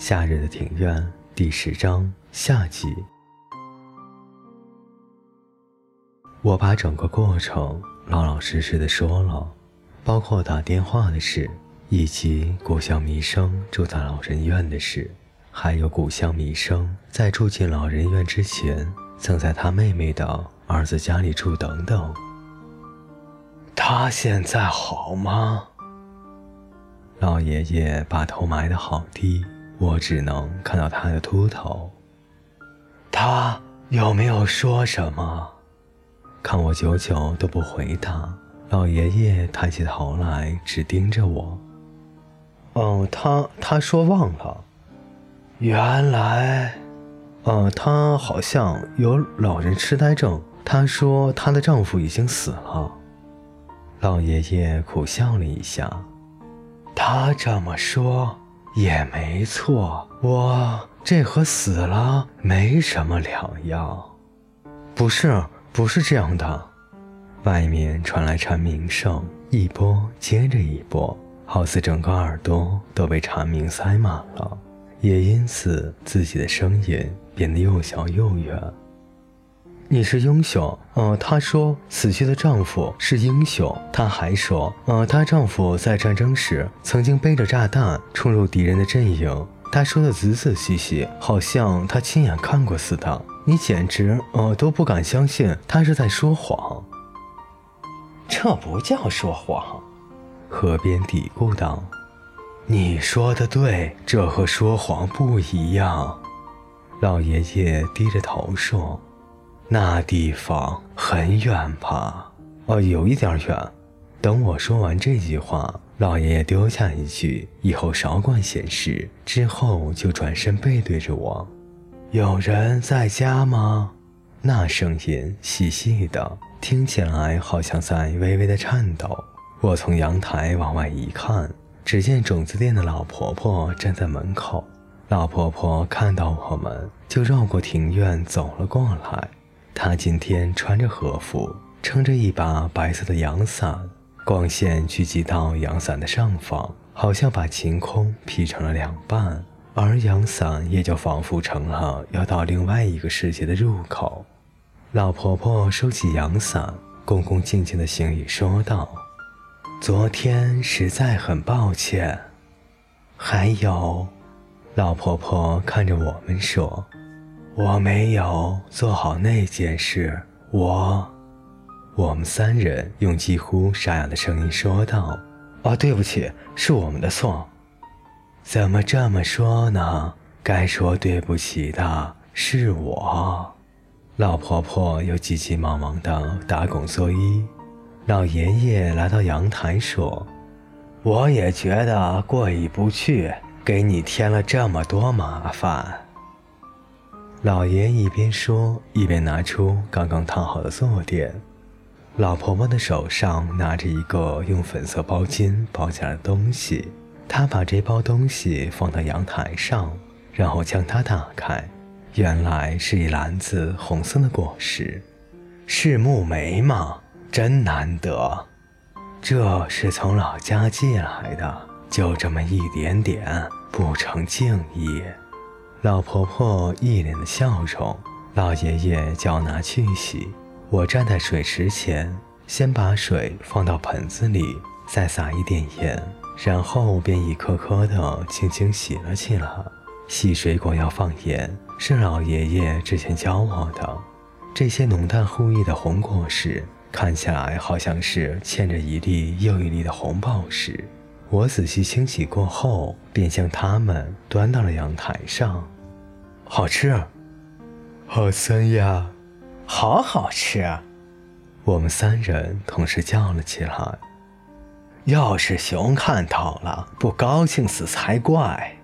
夏日的庭院第十章下集。我把整个过程老老实实的说了，包括打电话的事，以及古乡弥生住在老人院的事，还有古乡弥生在住进老人院之前，曾在他妹妹的儿子家里住等等。他现在好吗？老爷爷把头埋得好低。我只能看到他的秃头。他有没有说什么？看我久久都不回答，老爷爷抬起头来，只盯着我。哦，他他说忘了。原来，呃，他好像有老人痴呆症。他说她的丈夫已经死了。老爷爷苦笑了一下。他这么说。也没错，我这和死了没什么两样。不是，不是这样的。外面传来蝉鸣声，一波接着一波，好似整个耳朵都被蝉鸣塞满了，也因此自己的声音变得又小又远。你是英雄，呃，她说死去的丈夫是英雄。她还说，呃，她丈夫在战争时曾经背着炸弹冲入敌人的阵营。她说的仔仔细细，好像她亲眼看过似的。你简直，呃，都不敢相信她是在说谎。这不叫说谎，河边嘀咕道：“你说的对，这和说谎不一样。”老爷爷低着头说。那地方很远吧？哦，有一点远。等我说完这句话，老爷爷丢下一句“以后少管闲事”，之后就转身背对着我。有人在家吗？那声音细细的，听起来好像在微微的颤抖。我从阳台往外一看，只见种子店的老婆婆站在门口。老婆婆看到我们，就绕过庭院走了过来。他今天穿着和服，撑着一把白色的阳伞，光线聚集到阳伞的上方，好像把晴空劈成了两半，而阳伞也就仿佛成了要到另外一个世界的入口。老婆婆收起阳伞，恭恭敬敬的行礼说道：“昨天实在很抱歉。”还有，老婆婆看着我们说。我没有做好那件事，我，我们三人用几乎沙哑的声音说道：“哦，对不起，是我们的错。”怎么这么说呢？该说对不起的是我。老婆婆又急急忙忙地打拱作揖。老爷爷来到阳台说：“我也觉得过意不去，给你添了这么多麻烦。”老爷一边说，一边拿出刚刚烫好的坐垫。老婆婆的手上拿着一个用粉色包巾包起来的东西，她把这包东西放到阳台上，然后将它打开，原来是一篮子红色的果实，是木莓吗？真难得，这是从老家寄来的，就这么一点点，不成敬意。老婆婆一脸的笑容，老爷爷叫拿去洗。我站在水池前，先把水放到盆子里，再撒一点盐，然后便一颗颗的轻轻洗了起来。洗水果要放盐，是老爷爷之前教我的。这些浓淡互异的红果实，看起来好像是嵌着一粒又一粒的红宝石。我仔细清洗过后，便将它们端到了阳台上。好吃，好酸呀，好好吃！我们三人同时叫了起来。要是熊看到了，不高兴死才怪！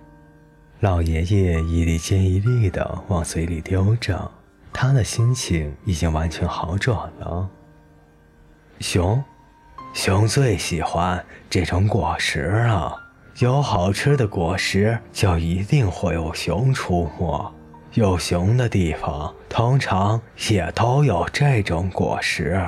老爷爷一粒接一粒的往嘴里丢着，他的心情已经完全好转了。熊。熊最喜欢这种果实了。有好吃的果实，就一定会有熊出没。有熊的地方，通常也都有这种果实。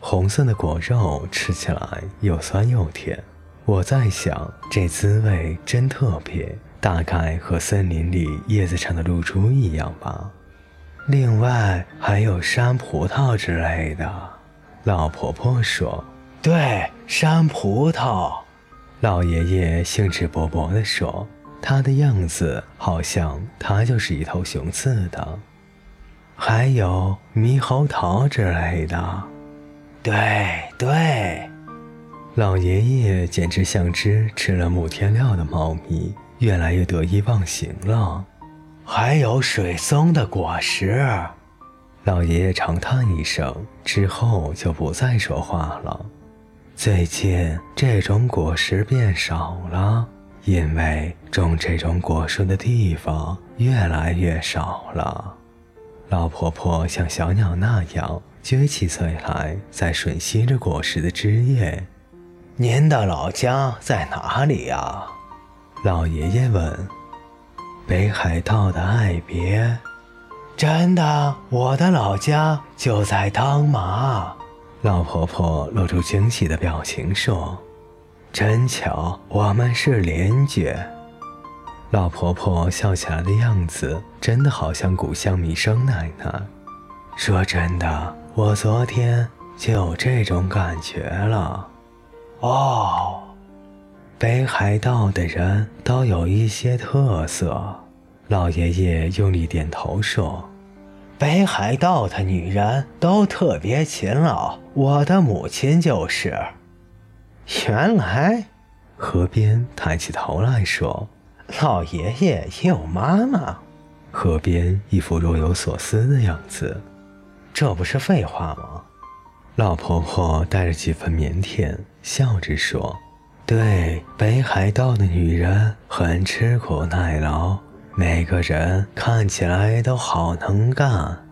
红色的果肉吃起来又酸又甜。我在想，这滋味真特别，大概和森林里叶子上的露珠一样吧。另外还有山葡萄之类的。老婆婆说：“对，山葡萄。”老爷爷兴致勃勃地说：“他的样子好像他就是一头雄刺的。”还有猕猴桃之类的。对对。老爷爷简直像只吃了木天料的猫咪，越来越得意忘形了。还有水松的果实。老爷爷长叹一声，之后就不再说话了。最近这种果实变少了，因为种这种果树的地方越来越少了。老婆婆像小鸟那样撅起嘴来，在吮吸着果实的汁液。您的老家在哪里呀？老爷爷问。北海道的爱别。真的，我的老家就在当麻。老婆婆露出惊喜的表情说：“真巧，我们是邻居。”老婆婆笑起来的样子，真的好像古香弥生奶奶。说真的，我昨天就有这种感觉了。哦，北海道的人都有一些特色。老爷爷用力点头说：“北海道的女人都特别勤劳，我的母亲就是。”原来，河边抬起头来说：“老爷爷也有妈妈。”河边一副若有所思的样子：“这不是废话吗？”老婆婆带着几分腼腆，笑着说：“对，北海道的女人很吃苦耐劳，每个人看起来都好能干。”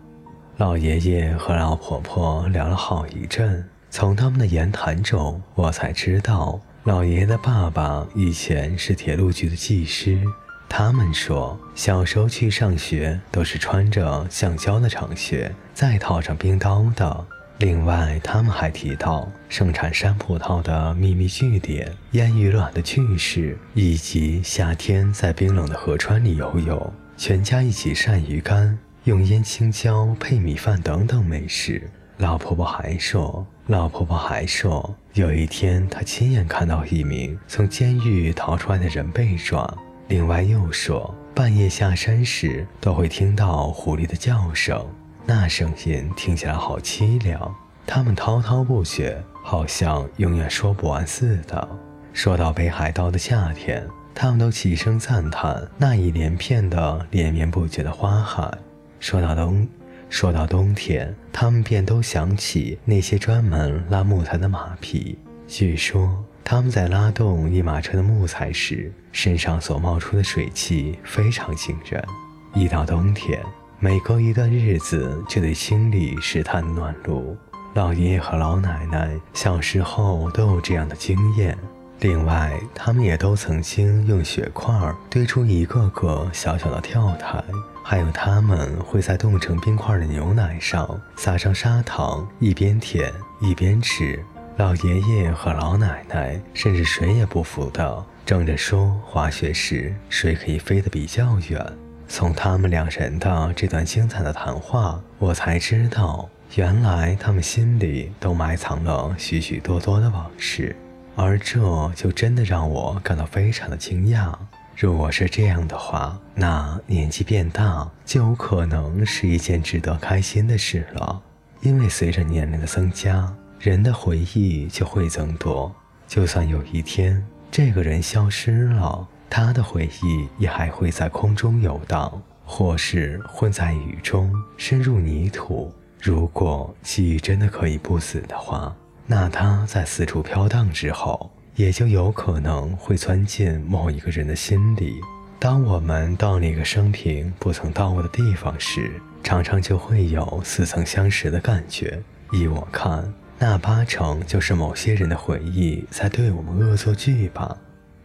老爷爷和老婆婆聊了好一阵，从他们的言谈中，我才知道老爷爷的爸爸以前是铁路局的技师。他们说，小时候去上学都是穿着橡胶的长靴，再套上冰刀的。另外，他们还提到盛产山葡萄的秘密据点、烟雨卵的趣事，以及夏天在冰冷的河川里游泳、全家一起晒鱼干、用烟青椒配米饭等等美食。老婆婆还说，老婆婆还说，有一天她亲眼看到一名从监狱逃出来的人被抓。另外又说，半夜下山时都会听到狐狸的叫声。那声音听起来好凄凉，他们滔滔不绝，好像永远说不完似的。说到北海道的夏天，他们都齐声赞叹那一连片的连绵不绝的花海。说到冬，说到冬天，他们便都想起那些专门拉木材的马匹。据说他们在拉动一马车的木材时，身上所冒出的水汽非常惊人。一到冬天。每隔一段日子就得清理石炭暖炉。老爷爷和老奶奶小时候都有这样的经验。另外，他们也都曾经用雪块堆出一个个小小的跳台，还有他们会在冻成冰块的牛奶上撒上砂糖，一边舔一边吃。老爷爷和老奶奶甚至谁也不服的争着说，滑雪时谁可以飞得比较远。从他们两人的这段精彩的谈话，我才知道，原来他们心里都埋藏了许许多多的往事，而这就真的让我感到非常的惊讶。如果是这样的话，那年纪变大就有可能是一件值得开心的事了，因为随着年龄的增加，人的回忆就会增多。就算有一天这个人消失了，他的回忆也还会在空中游荡，或是混在雨中，深入泥土。如果记忆真的可以不死的话，那他在四处飘荡之后，也就有可能会钻进某一个人的心里。当我们到那个生平不曾到过的地方时，常常就会有似曾相识的感觉。依我看，那八成就是某些人的回忆在对我们恶作剧吧。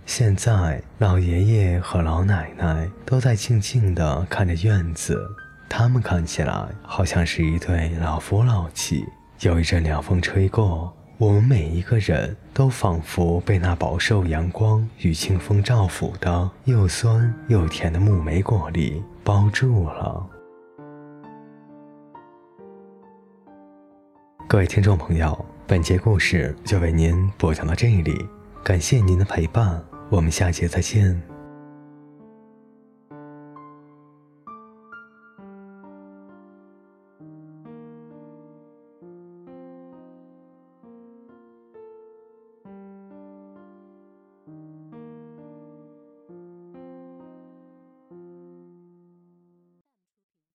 现在，老爷爷和老奶奶都在静静地看着院子。他们看起来好像是一对老夫老妻。有一阵凉风吹过，我们每一个人都仿佛被那饱受阳光与清风照拂的又酸又甜的木莓果粒包住了。各位听众朋友，本节故事就为您播讲到这里，感谢您的陪伴，我们下节再见。